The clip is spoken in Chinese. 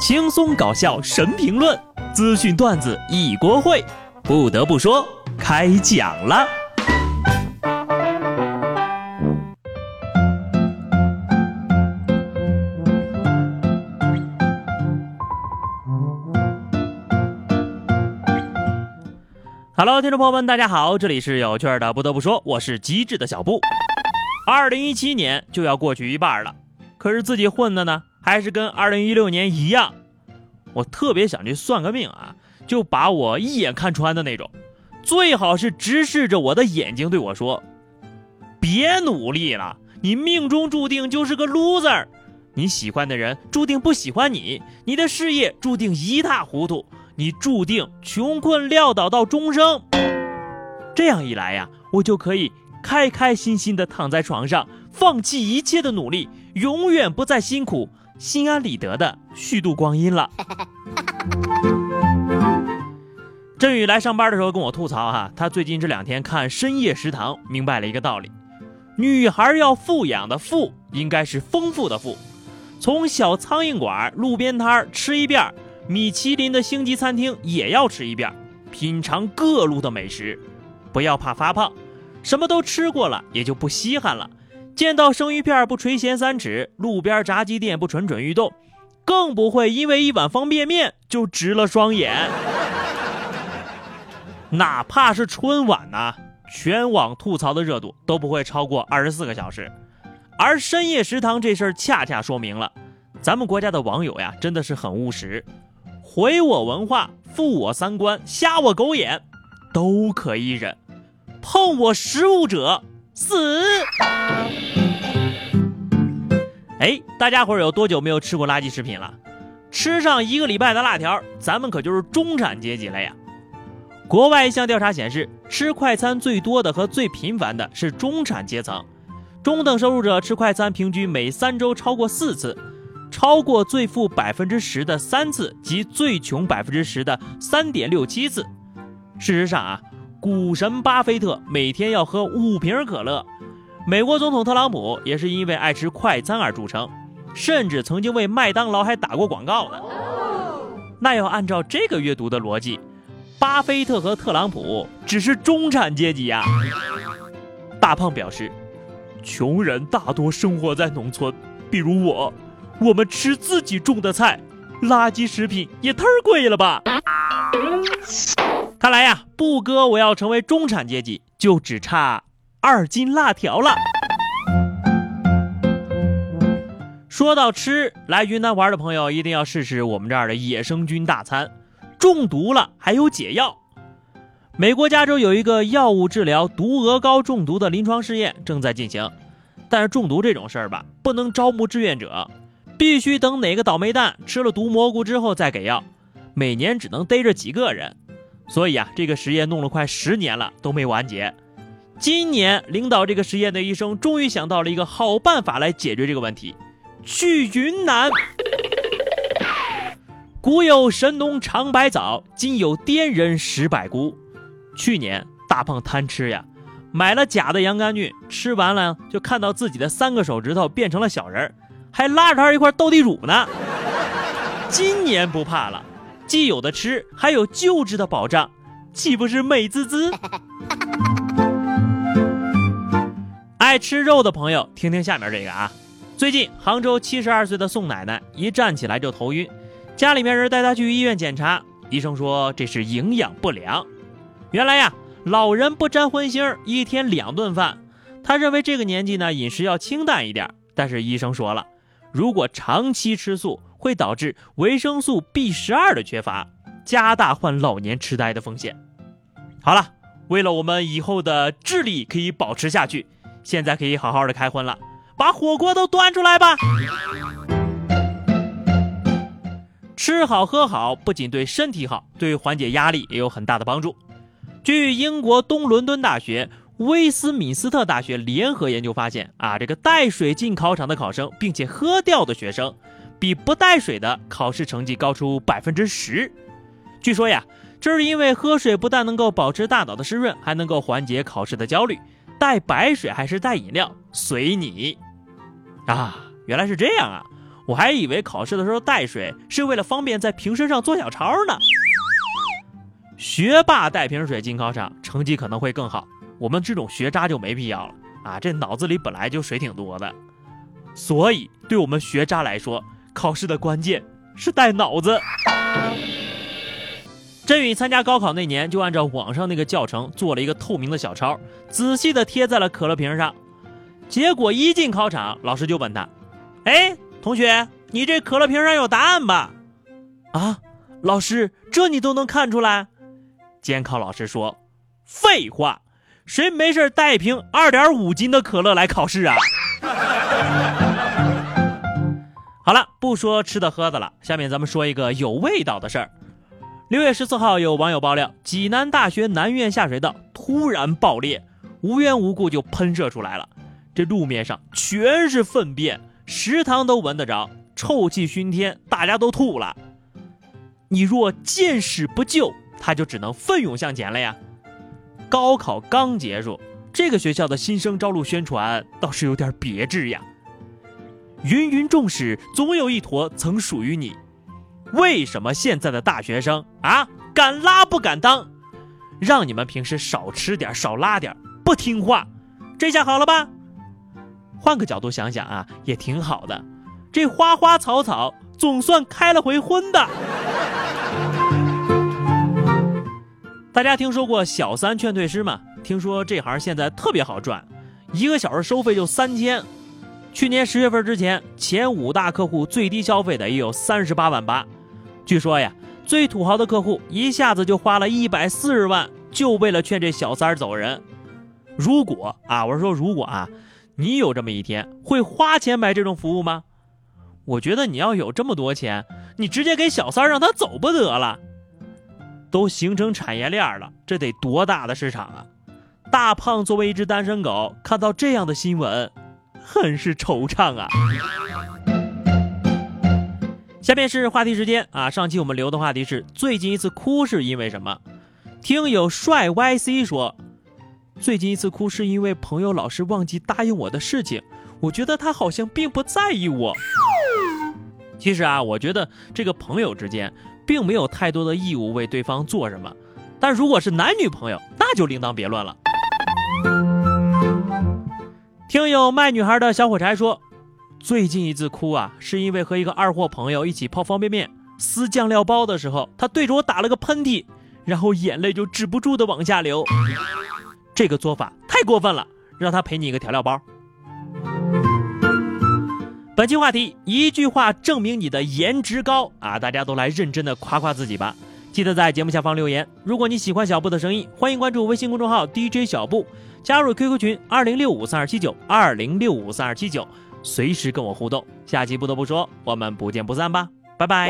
轻松搞笑神评论，资讯段子一锅烩。不得不说，开讲了。Hello，听众朋友们，大家好，这里是有趣的。不得不说，我是机智的小布。二零一七年就要过去一半了，可是自己混的呢，还是跟二零一六年一样。我特别想去算个命啊，就把我一眼看穿的那种，最好是直视着我的眼睛对我说：“别努力了，你命中注定就是个 loser，你喜欢的人注定不喜欢你，你的事业注定一塌糊涂。”你注定穷困潦倒到终生。这样一来呀，我就可以开开心心的躺在床上，放弃一切的努力，永远不再辛苦，心安理得的虚度光阴了。振宇来上班的时候跟我吐槽哈，他最近这两天看《深夜食堂》，明白了一个道理：女孩要富养的富，应该是丰富的富，从小苍蝇馆、路边摊吃一遍。米其林的星级餐厅也要吃一遍，品尝各路的美食，不要怕发胖，什么都吃过了也就不稀罕了。见到生鱼片不垂涎三尺，路边炸鸡店不蠢蠢欲动，更不会因为一碗方便面就直了双眼。哪怕是春晚呢，全网吐槽的热度都不会超过二十四个小时，而深夜食堂这事儿恰恰说明了，咱们国家的网友呀，真的是很务实。毁我文化，负我三观，瞎我狗眼，都可以忍；碰我食物者死。哎，大家伙有多久没有吃过垃圾食品了？吃上一个礼拜的辣条，咱们可就是中产阶级了呀。国外一项调查显示，吃快餐最多的和最频繁的是中产阶层，中等收入者吃快餐平均每三周超过四次。超过最富百分之十的三次及最穷百分之十的三点六七次。事实上啊，股神巴菲特每天要喝五瓶可乐，美国总统特朗普也是因为爱吃快餐而著称，甚至曾经为麦当劳还打过广告呢。那要按照这个阅读的逻辑，巴菲特和特朗普只是中产阶级呀。大胖表示，穷人大多生活在农村，比如我。我们吃自己种的菜，垃圾食品也忒贵了吧？看来呀，布哥我要成为中产阶级，就只差二斤辣条了。说到吃，来云南玩的朋友一定要试试我们这儿的野生菌大餐，中毒了还有解药。美国加州有一个药物治疗毒鹅膏中毒的临床试验正在进行，但是中毒这种事儿吧，不能招募志愿者。必须等哪个倒霉蛋吃了毒蘑菇之后再给药，每年只能逮着几个人，所以啊，这个实验弄了快十年了都没完结。今年领导这个实验的医生终于想到了一个好办法来解决这个问题：去云南。古有神农尝百草，今有滇人食百菇。去年大胖贪吃呀，买了假的洋甘菌，吃完了就看到自己的三个手指头变成了小人儿。还拉着他一块斗地主呢。今年不怕了，既有的吃，还有救治的保障，岂不是美滋滋？爱吃肉的朋友，听听下面这个啊。最近杭州七十二岁的宋奶奶一站起来就头晕，家里面人带她去医院检查，医生说这是营养不良。原来呀，老人不沾荤腥，一天两顿饭。他认为这个年纪呢，饮食要清淡一点，但是医生说了。如果长期吃素，会导致维生素 B 十二的缺乏，加大患老年痴呆的风险。好了，为了我们以后的智力可以保持下去，现在可以好好的开荤了，把火锅都端出来吧。吃好喝好，不仅对身体好，对缓解压力也有很大的帮助。据英国东伦敦大学。威斯敏斯特大学联合研究发现，啊，这个带水进考场的考生，并且喝掉的学生，比不带水的考试成绩高出百分之十。据说呀，这是因为喝水不但能够保持大脑的湿润，还能够缓解考试的焦虑。带白水还是带饮料，随你。啊，原来是这样啊！我还以为考试的时候带水是为了方便在瓶身上做小抄呢。学霸带瓶水进考场，成绩可能会更好。我们这种学渣就没必要了啊！这脑子里本来就水挺多的，所以对我们学渣来说，考试的关键是带脑子。振宇参加高考那年，就按照网上那个教程做了一个透明的小抄，仔细的贴在了可乐瓶上。结果一进考场，老师就问他：“哎，同学，你这可乐瓶上有答案吧？”啊，老师，这你都能看出来？监考老师说：“废话，谁没事带一瓶二点五斤的可乐来考试啊？”好了，不说吃的喝的了，下面咱们说一个有味道的事儿。六月十四号，有网友爆料，济南大学南院下水道突然爆裂，无缘无故就喷射出来了。这路面上全是粪便，食堂都闻得着，臭气熏天，大家都吐了。你若见死不救，他就只能奋勇向前了呀。高考刚结束，这个学校的新生招录宣传倒是有点别致呀。芸芸众矢，总有一坨曾属于你。为什么现在的大学生啊，敢拉不敢当？让你们平时少吃点，少拉点，不听话，这下好了吧？换个角度想想啊，也挺好的。这花花草草总算开了回荤的。大家听说过小三劝退师吗？听说这行现在特别好赚，一个小时收费就三千。去年十月份之前，前五大客户最低消费的也有三十八万八。据说呀，最土豪的客户一下子就花了一百四十万，就为了劝这小三儿走人。如果啊，我是说如果啊。你有这么一天会花钱买这种服务吗？我觉得你要有这么多钱，你直接给小三儿让他走不得了。都形成产业链了，这得多大的市场啊！大胖作为一只单身狗，看到这样的新闻，很是惆怅啊。下面是话题时间啊，上期我们留的话题是最近一次哭是因为什么？听友帅 YC 说。最近一次哭是因为朋友老是忘记答应我的事情，我觉得他好像并不在意我。其实啊，我觉得这个朋友之间并没有太多的义务为对方做什么，但如果是男女朋友，那就另当别论了。听友卖女孩的小火柴说，最近一次哭啊，是因为和一个二货朋友一起泡方便面撕酱料包的时候，他对着我打了个喷嚏，然后眼泪就止不住的往下流。这个做法太过分了，让他赔你一个调料包。本期话题：一句话证明你的颜值高啊！大家都来认真的夸夸自己吧。记得在节目下方留言。如果你喜欢小布的声音，欢迎关注微信公众号 DJ 小布，加入 QQ 群二零六五三二七九二零六五三二七九，随时跟我互动。下期不得不说，我们不见不散吧，拜拜。